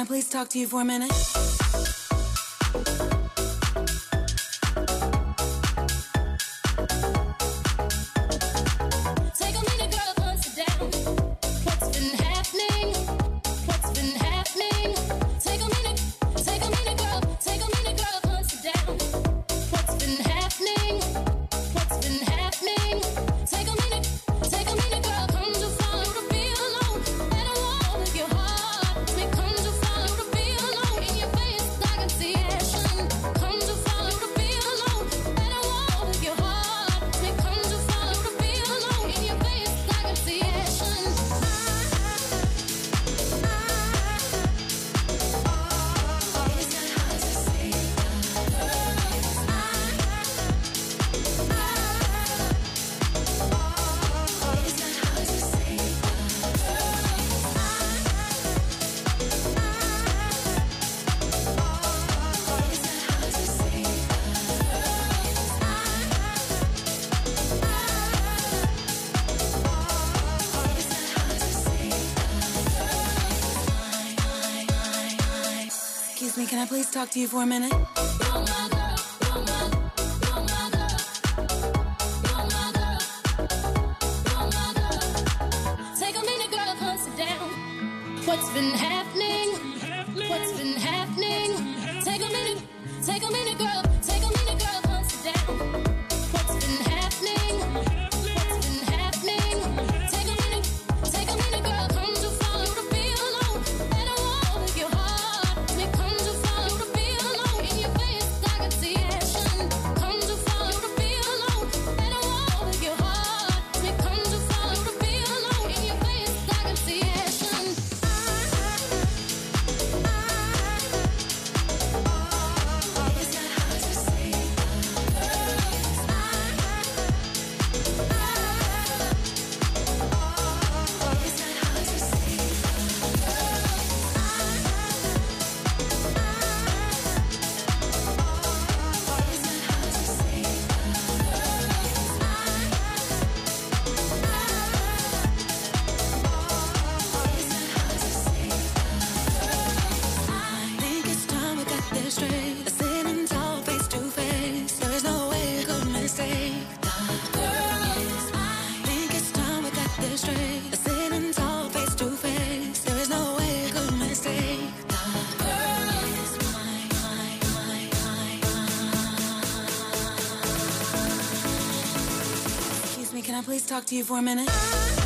Can I please talk to you for a minute? Can I please talk to you for a minute? I please talk to you for a minute?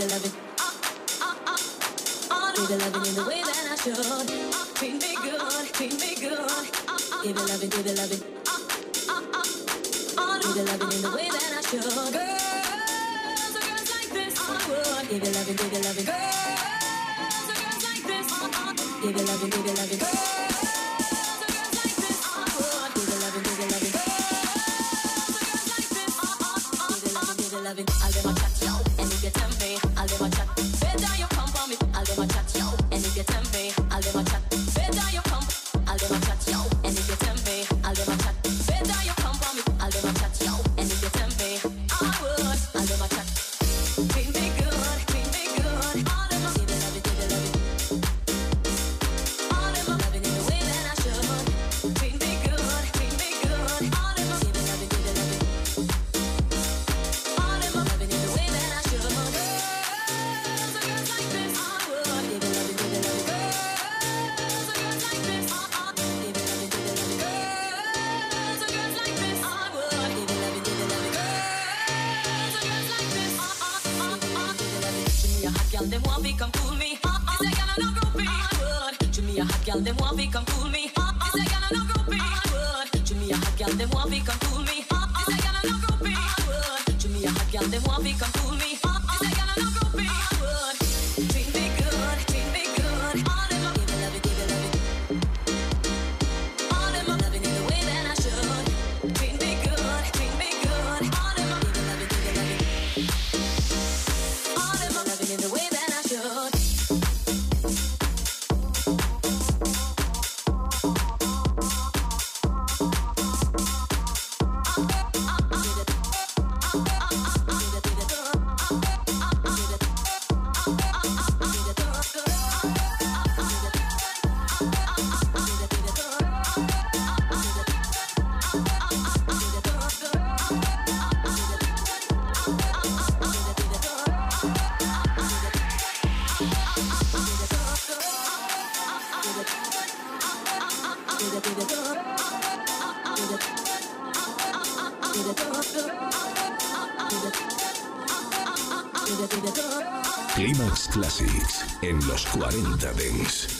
Baby, love it. In the way that I should. Treat me good, treat me good. Give love loving, give love loving. Give love loving in the way that I should. Girls, girls like this, I would. Baby, love it, baby. Girls, girls like this. Give love loving, give love loving. Girls. I'll be my en los 40 Dents.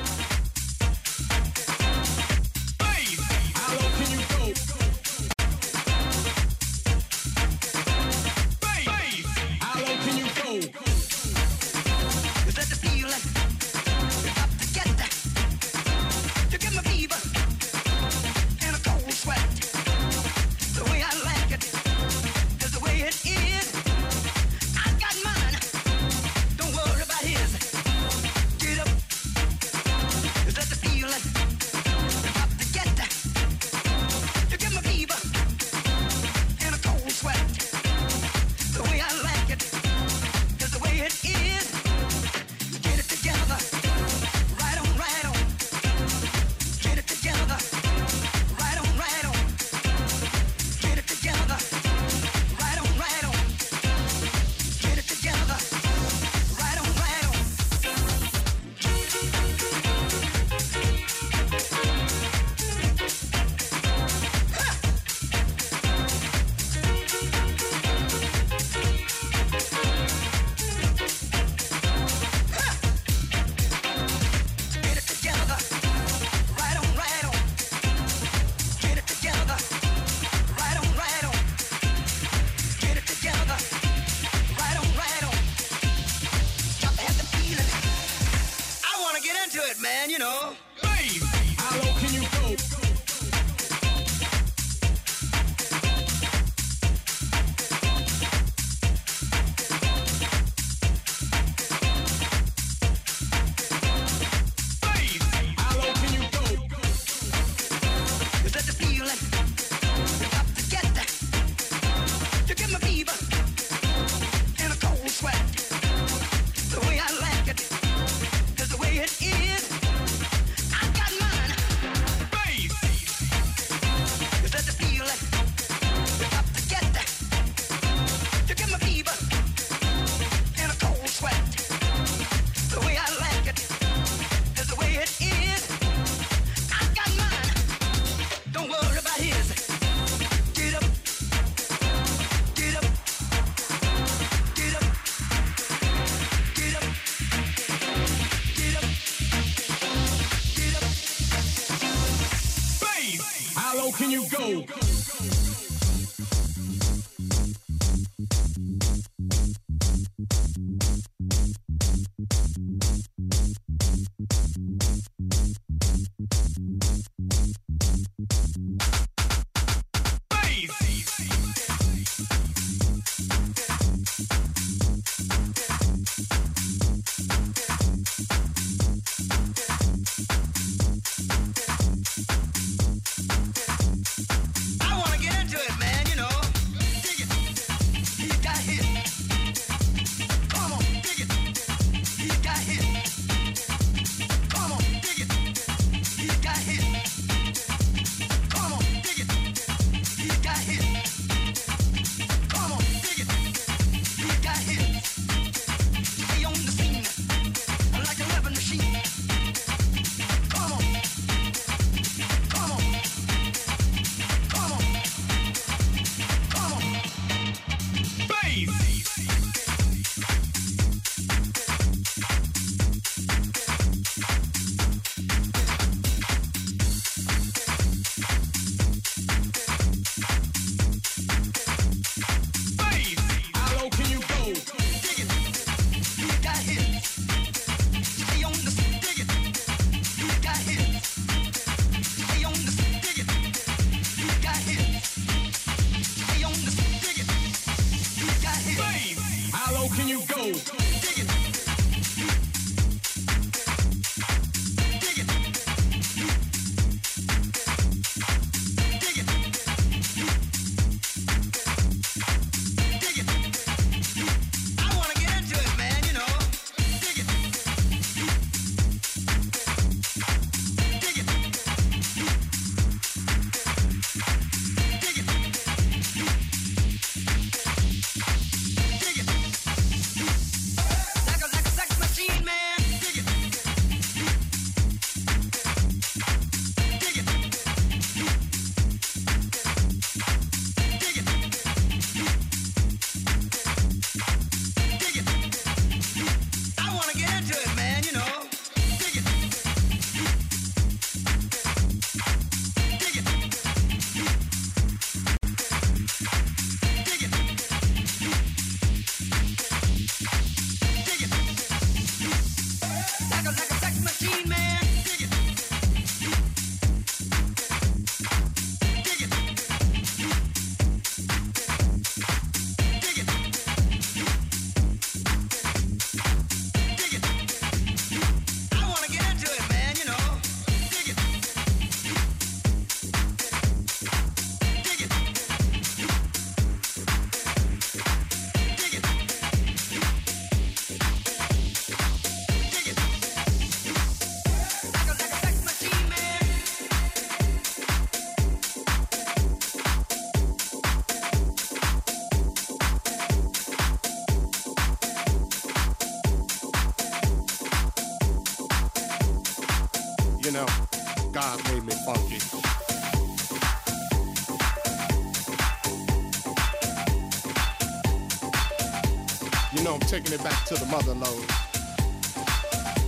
Taking it back to the mother load,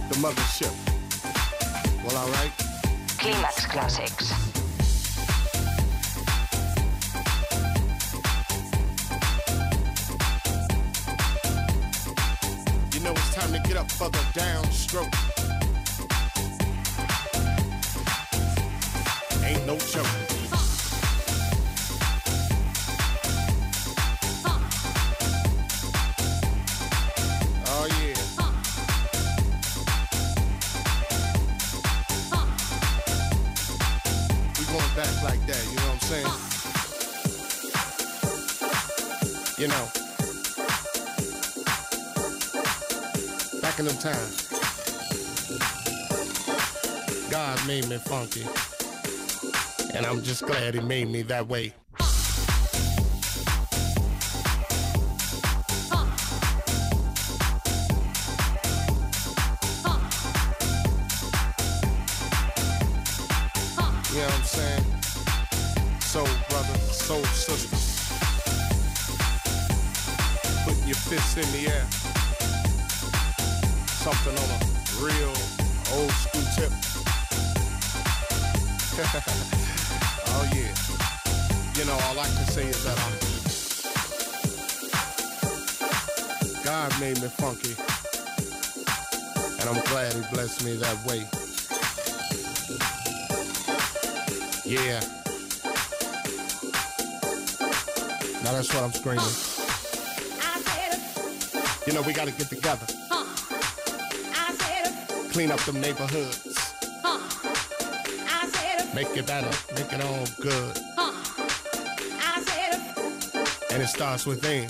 the mothership. Well, all right. Climax Classics. You know it's time to get up for the downstroke. Ain't no joke. Times. God made me funky. And I'm just glad he made me that way. Funky. And I'm glad he blessed me that way. Yeah. Now that's what I'm screaming. You know, we gotta get together. Clean up them neighborhoods. Make it better. Make it all good. And it starts within.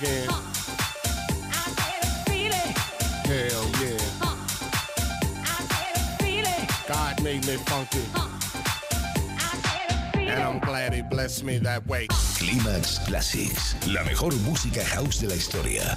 again? Hell yeah. God made me funky. And I'm glad he blessed me that way. Climax Classics, la mejor música house de la historia.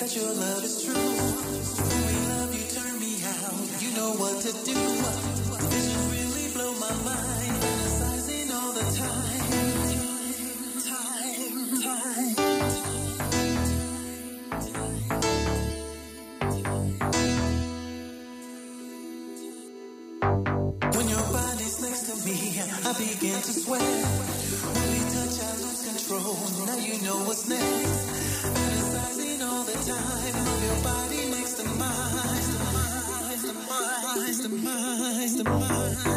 That your love is true. When we love, you turn me out. You know what to do. Visions really blow my mind. Fantasizing all the time. Time, time. When your body's next to me, I begin to sweat. When we touch, I lose control. Now you know what's next. Your body next to mine. The mine, the mine, the mine.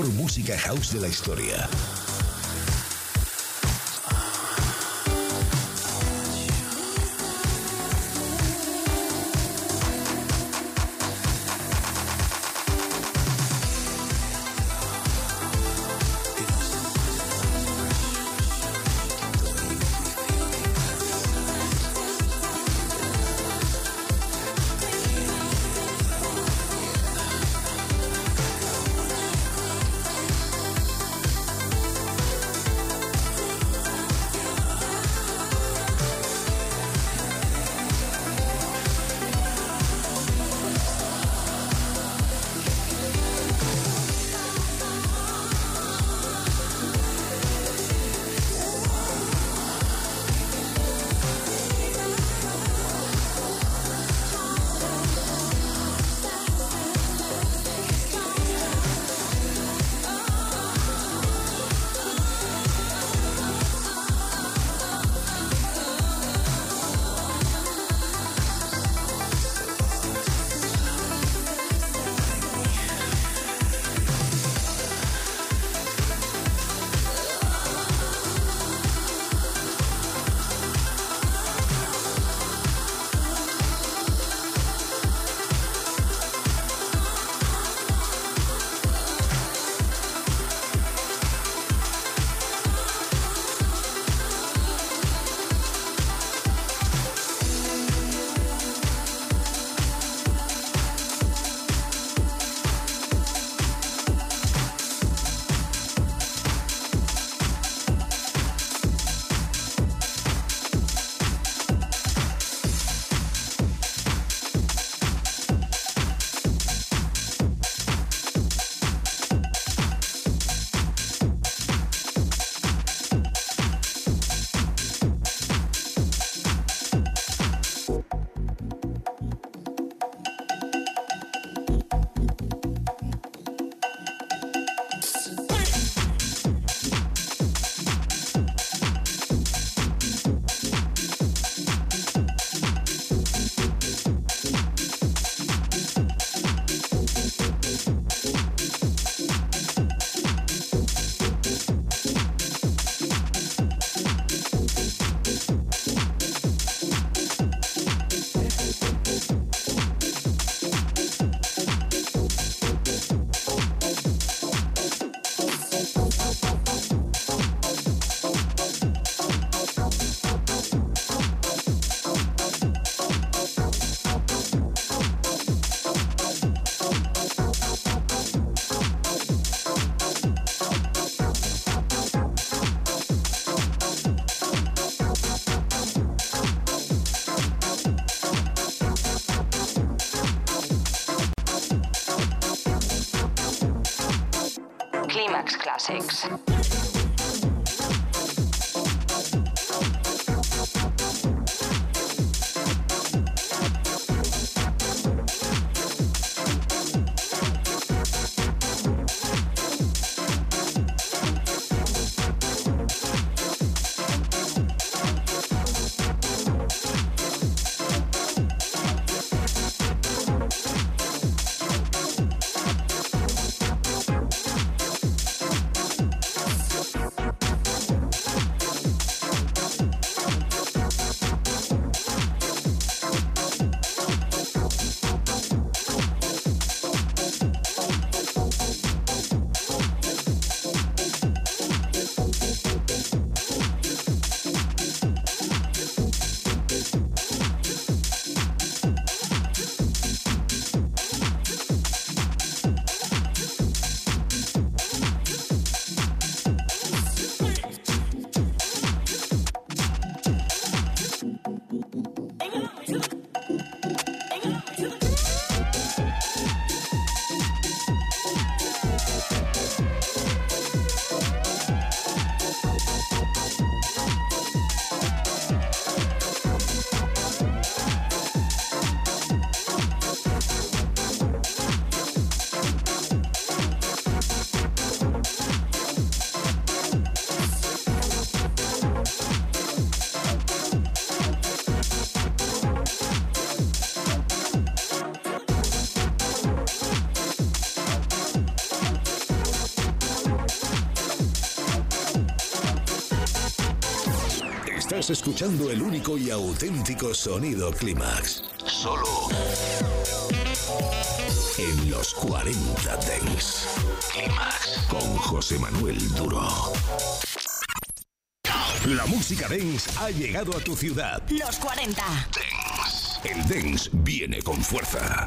Mejor música house de la historia. Classics. Estás escuchando el único y auténtico sonido Clímax. Solo en los 40 Dents. Clímax con José Manuel Duro. La música dance ha llegado a tu ciudad. Los 40. El dance viene con fuerza.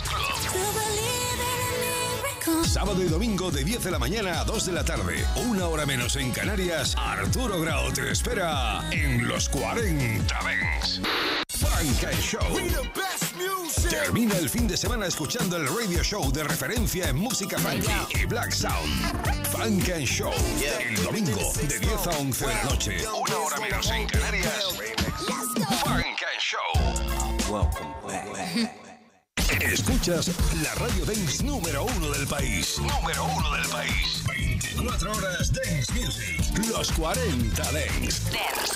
Club. Sábado y domingo de 10 de la mañana a 2 de la tarde. Una hora menos en Canarias. Arturo Grau te espera en los 40 Dance. Funk and Show. Termina el fin de semana escuchando el radio show de referencia en música funky y black sound. Funk and Show. El domingo de 10 a 11 de la noche. Una hora menos en Canarias. Funk and Show. Welcome back. Escuchas la radio dance número uno del país. Número uno del país. 24 horas dance music. Los 40 dance. Dance.